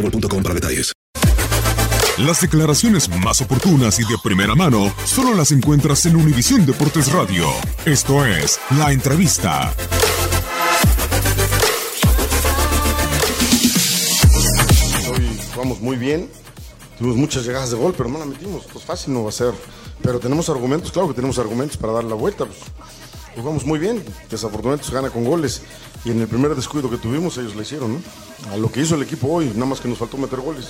para detalles. Las declaraciones más oportunas y de primera mano solo las encuentras en Univisión Deportes Radio. Esto es La Entrevista. Hoy jugamos muy bien. Tuvimos muchas llegadas de gol, pero no la metimos. Pues fácil no va a ser. Pero tenemos argumentos, claro que tenemos argumentos para dar la vuelta. Pues, jugamos muy bien. Desafortunadamente se gana con goles. Y en el primer descuido que tuvimos, ellos le hicieron, ¿no? A lo que hizo el equipo hoy, nada más que nos faltó meter goles.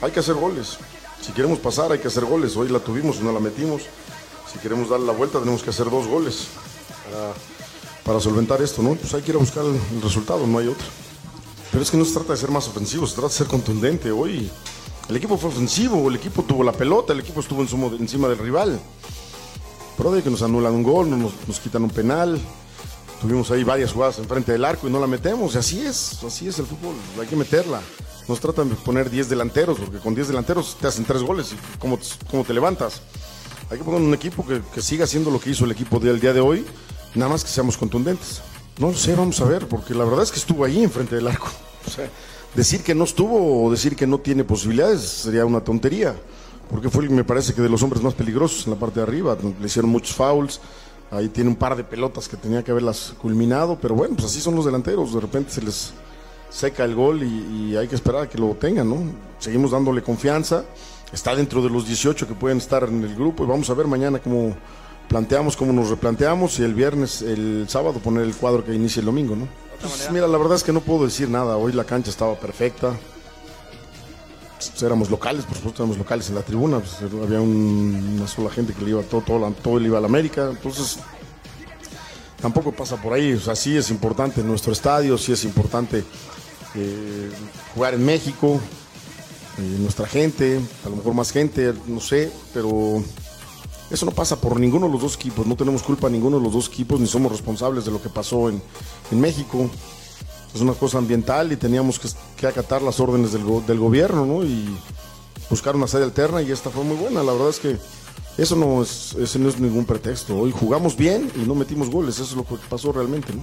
Hay que hacer goles. Si queremos pasar, hay que hacer goles. Hoy la tuvimos, no la metimos. Si queremos dar la vuelta, tenemos que hacer dos goles para, solventar esto, ¿no? Pues hay que ir a buscar el, resultado, no hay otro. Pero es que no se trata de ser más ofensivo, se trata de ser contundente. Hoy el equipo fue ofensivo, el equipo tuvo la pelota, el equipo estuvo encima del rival. Pero que nos anulan un gol, nos, nos quitan un penal. Tuvimos ahí varias jugadas enfrente del arco y no la metemos. Y así es, así es el fútbol. Hay que meterla. Nos tratan de poner 10 delanteros, porque con 10 delanteros te hacen 3 goles. ¿Y cómo, cómo te levantas? Hay que poner un equipo que, que siga haciendo lo que hizo el equipo del día de hoy, nada más que seamos contundentes. No lo sé, vamos a ver, porque la verdad es que estuvo ahí enfrente del arco. Decir que no estuvo o decir que no tiene posibilidades sería una tontería, porque fue, me parece que de los hombres más peligrosos en la parte de arriba. Le hicieron muchos fouls. Ahí tiene un par de pelotas que tenía que haberlas culminado, pero bueno, pues así son los delanteros. De repente se les seca el gol y, y hay que esperar a que lo tengan, ¿no? Seguimos dándole confianza. Está dentro de los 18 que pueden estar en el grupo y vamos a ver mañana cómo planteamos, cómo nos replanteamos y el viernes, el sábado poner el cuadro que inicie el domingo, ¿no? Pues, mira, la verdad es que no puedo decir nada. Hoy la cancha estaba perfecta. Pues, éramos locales, por supuesto, éramos locales en la tribuna. pues, había un- una sola gente que le iba todo, todo, todo le iba a la América. Entonces, tampoco pasa por ahí. O sea, sí es importante nuestro estadio, sí es importante eh, jugar en México, eh, nuestra gente, a lo mejor más gente, no sé, pero eso no pasa por ninguno de los dos equipos. No tenemos culpa ninguno de los dos equipos, ni somos responsables de lo que pasó en México. Es una cosa ambiental y teníamos que, acatar las órdenes del, del gobierno, ¿no? Y buscar una sede alterna y esta fue muy buena. La verdad es que eso no es, ese no es ningún pretexto. Hoy jugamos bien y no metimos goles. Eso es lo que pasó realmente, ¿no?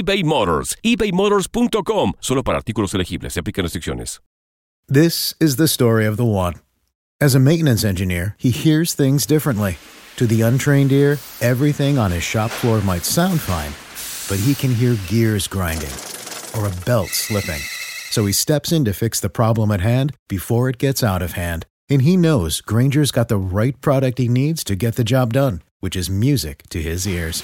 Motors. ebaymotors.com. Solo para artículos elegibles. Se aplican restricciones. This is the story of the one. As a maintenance engineer, he hears things differently. To the untrained ear, everything on his shop floor might sound fine, but he can hear gears grinding or a belt slipping. So he steps in to fix the problem at hand before it gets out of hand. And he knows Granger's got the right product he needs to get the job done, which is music to his ears.